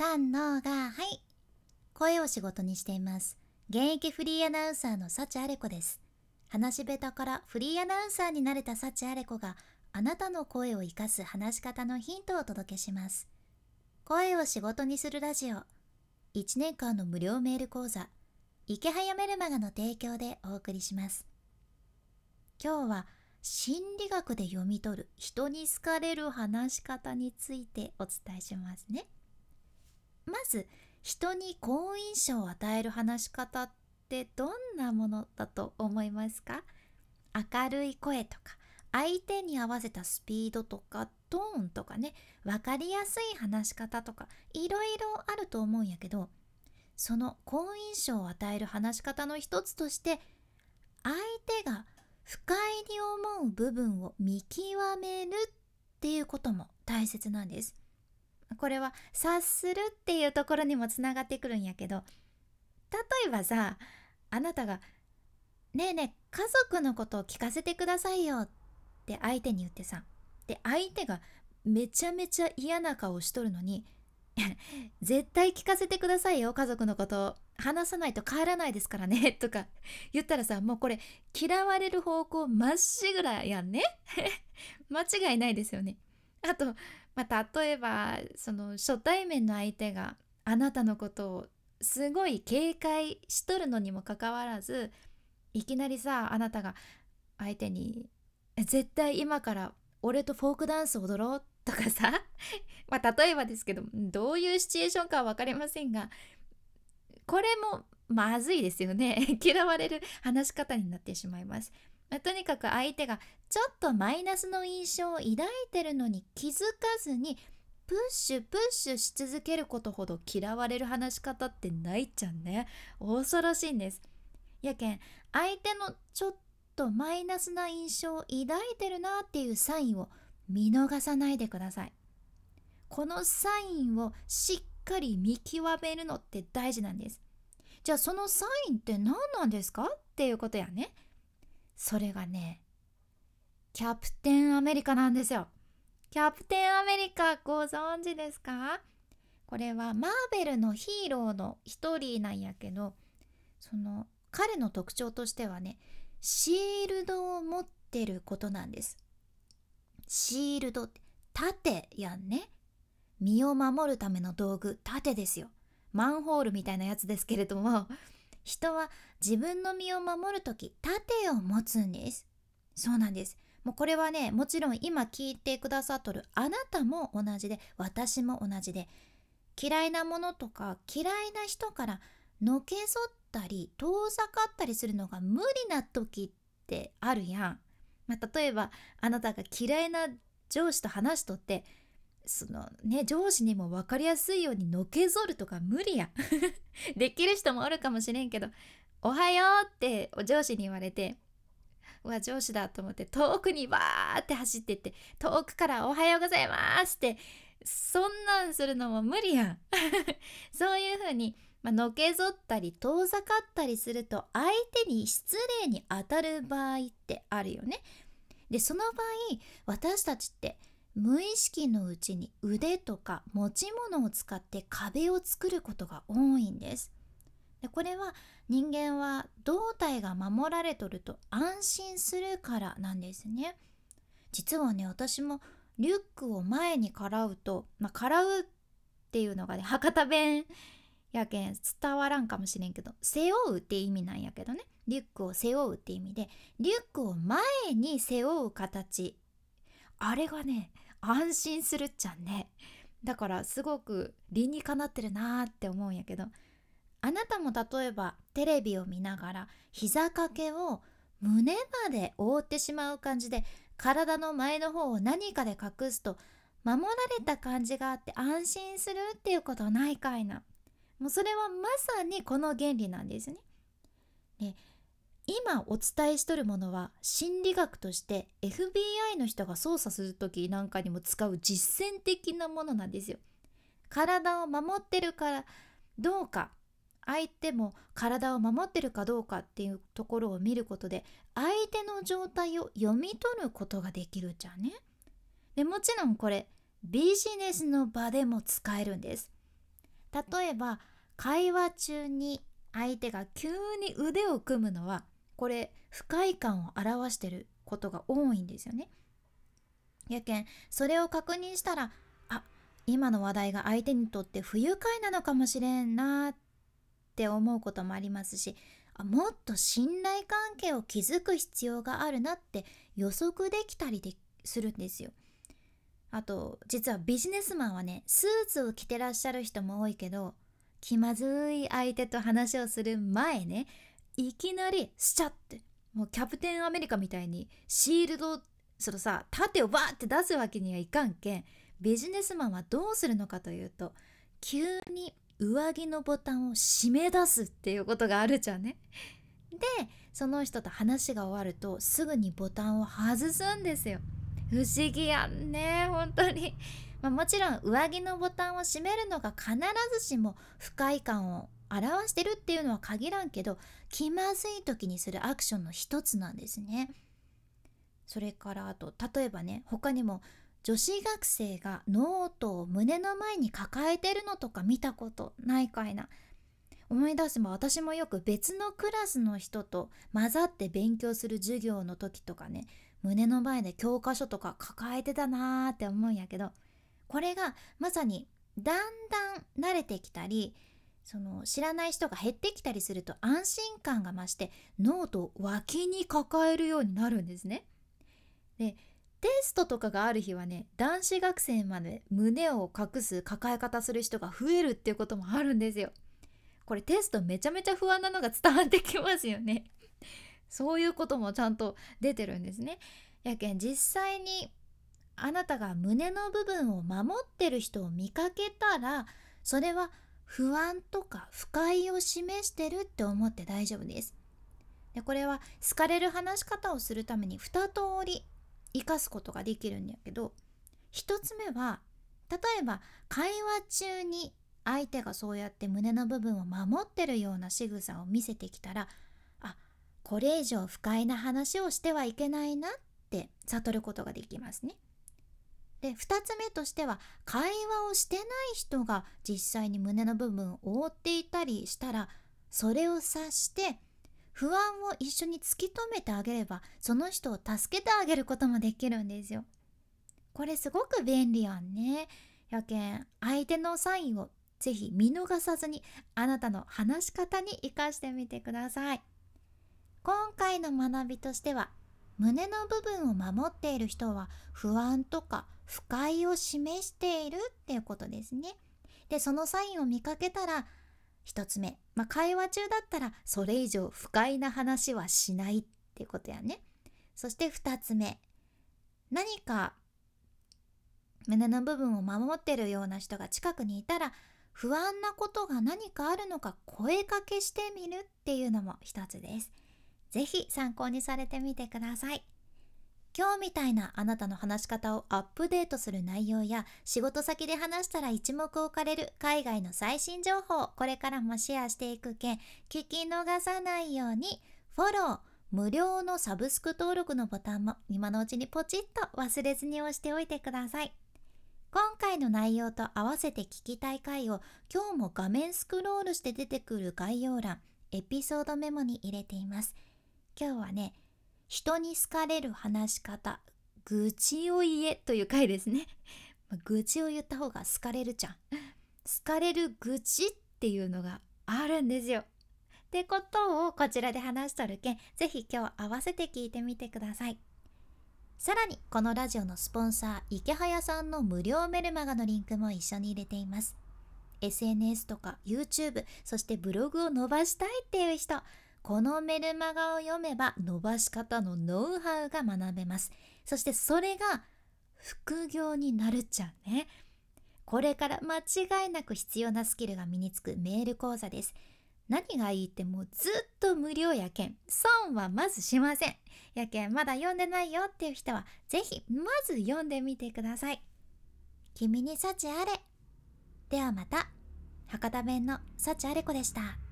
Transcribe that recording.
三のがはい。声を仕事にしています。現役フリーアナウンサーの幸あれ子です。話し下手からフリーアナウンサーになれた幸あれ子があなたの声を生かす話し方のヒントをお届けします。声を仕事にするラジオ。1年間の無料メール講座。池早メルマガの提供でお送りします。今日は心理学で読み取る人に好かれる話し方についてお伝えしますね。まず人に好印象を与える話し方ってどんなものだと思いますか？明るい声とか相手に合わせたスピードとかトーンとかね分かりやすい話し方とかいろいろあると思うんやけどその好印象を与える話し方の一つとして相手が不快に思う部分を見極めるっていうことも大切なんです。これは察するっていうところにもつながってくるんやけど例えばさあなたが「ねえねえ家族のことを聞かせてくださいよ」って相手に言ってさで相手がめちゃめちゃ嫌な顔しとるのに 絶対聞かせてくださいよ家族のことを話さないと帰らないですからねとか言ったらさもうこれ嫌われる方向まっしぐらやんね。間違いないですよね。あとまあ、例えばその初対面の相手があなたのことをすごい警戒しとるのにもかかわらずいきなりさあなたが相手に「絶対今から俺とフォークダンス踊ろう」とかさ まあ例えばですけどどういうシチュエーションかは分かりませんがこれもまずいですよね 嫌われる話し方になってしまいます。まあ、とにかく相手がちょっとマイナスの印象を抱いてるのに気づかずにプッシュプッシュし続けることほど嫌われる話し方ってないっちゃんね。恐ろしいんです。やけん相手のちょっとマイナスな印象を抱いてるなっていうサインを見逃さないでください。このサインをしっかり見極めるのって大事なんです。じゃあそのサインって何なんですか？っていうことやね。それがねキャプテンアメリカなんですよ。キャプテンアメリカご存知ですか？これはマーベルのヒーローの一人なんやけどその彼の特徴としてはねシールドを持ってることなんです。シールドって盾やんね。身を守るための道具盾ですよ。マンホールみたいなやつですけれども。人は自分の身を守る時盾を持つんです。そうなんです。もうこれはねもちろん今聞いてくださっとるあなたも同じで私も同じで嫌いなものとか嫌いな人からのけぞったり遠ざかったりするのが無理な時ってあるやん、まあ、例えばあなたが嫌いな上司と話しとってそのね上司にも分かりやすいようにのけぞるとか無理や できる人もおるかもしれんけど「おはよう」って上司に言われてうわ上司だと思って遠くにバーって走ってって遠くから「おはようございます」ってそんなんするのも無理やん そういう風にまあのけぞったり遠ざかったりすると相手に失礼に当たる場合ってあるよね。でその場合私たちって無意識のうちに腕とか持ち物を使って壁を作ることが多いんです。でこれは人間は胴体が守られとると安心するからなんですね。実はね私もリュックを前にからうとまあからうっていうのがね博多弁やけん伝わらんかもしれんけど背負うって意味なんやけどね。リュックを背負うって意味でリュックを前に背負う形。あれがね安心するっちゃねだからすごく理にかなってるなーって思うんやけどあなたも例えばテレビを見ながら膝掛けを胸まで覆ってしまう感じで体の前の方を何かで隠すと守られた感じがあって安心するっていうことないかいなもうそれはまさにこの原理なんですね。で今お伝えしとるものは心理学として FBI の人が操作する時なんかにも使う実践的なものなんですよ。体を守ってるからどうか相手も体を守ってるかどうかっていうところを見ることで相手の状態を読み取ることができるじゃんね。でもちろんこれビジネスの場でも使えるんです。例えば会話中に相手が急に腕を組むのはこれ不快感を表してることが多いんですよね。やけんそれを確認したらあ今の話題が相手にとって不愉快なのかもしれんなって思うこともありますしあもっと信頼関係を築く必要があるなって予測できたりでするんですよ。あと実はビジネスマンはねスーツを着てらっしゃる人も多いけど気まずい相手と話をする前ねいきなりスチャってもうキャプテンアメリカみたいにシールドそのさ盾をバーって出すわけにはいかんけんビジネスマンはどうするのかというと急に上着のボタンを締め出すっていうことがあるじゃんね。でその人と話が終わるとすぐにボタンを外すんですよ。不思議やんね本当に。まあ、もちろん上着のボタンを閉めるのが必ずしも不快感を表してるっていうのは限らんけど気まずい時にするアクションの一つなんですね。それからあと例えばね他にも女子学生がノートを胸の前に抱えてるのとか見たことないかいな思い出せば私もよく別のクラスの人と混ざって勉強する授業の時とかね胸の前で教科書とか抱えてたなーって思うんやけどこれがまさにだんだん慣れてきたりその知らない人が減ってきたりすると安心感が増してノートを脇に抱えるようになるんですね。でテストとかがある日はね男子学生まで胸を隠す抱え方する人が増えるっていうこともあるんですよ。これテストめちゃめちゃ不安なのが伝わってきますよね。そういうこともちゃんと出てるんですね。やけん実際にあなたが胸の部分を守ってる人を見かけたらそれは不安とか不快を示してるって思って大丈夫です。でこれは好かれる話し方をするために2通り生かすことができるんやけど1つ目は例えば会話中に相手がそうやって胸の部分を守ってるような仕草を見せてきたらあこれ以上不快な話をしてはいけないなって悟ることができますね。で2つ目としては会話をしてない人が実際に胸の部分を覆っていたりしたらそれを察して不安を一緒に突き止めてあげればその人を助けてあげることもできるんですよ。これすごく便利やんね。やけん相手のサインをぜひ見逃さずにあなたの話し方に活かしてみてください。今回の学びとしては胸の部分を守っている人は不安とか不快を示しているっていうことですね。でそのサインを見かけたら1つ目、まあ、会話中だったらそれ以上不快な話はしないっていうことやねそして2つ目何か胸の部分を守ってるような人が近くにいたら不安なことが何かあるのか声かけしてみるっていうのも一つです。是非参考にされてみてください。今日みたいなあなたの話し方をアップデートする内容や仕事先で話したら一目置かれる海外の最新情報これからもシェアしていくけん聞き逃さないようにフォロー無料のサブスク登録のボタンも今のうちにポチッと忘れずに押しておいてください今回の内容と合わせて聞きたい回を今日も画面スクロールして出てくる概要欄エピソードメモに入れています今日はね人に好かれる話し方愚痴を言えという回ですね。愚痴を言った方が好かれるじゃん。好かれる愚痴っていうのがあるんですよ。ってことをこちらで話しとるけんぜひ今日合わせて聞いてみてください。さらにこのラジオのスポンサー池早さんの無料メルマガのリンクも一緒に入れています。SNS とか YouTube そしてブログを伸ばしたいっていう人このメルマガを読めば伸ばし方のノウハウが学べます。そしてそれが副業になるっちゃうね。これから間違いなく必要なスキルが身につくメール講座です。何がいいってもうずっと無料やけん損はまずしません。やけんまだ読んでないよっていう人は是非まず読んでみてください。君に幸あれ。ではまた。博多弁の幸あれ子でした。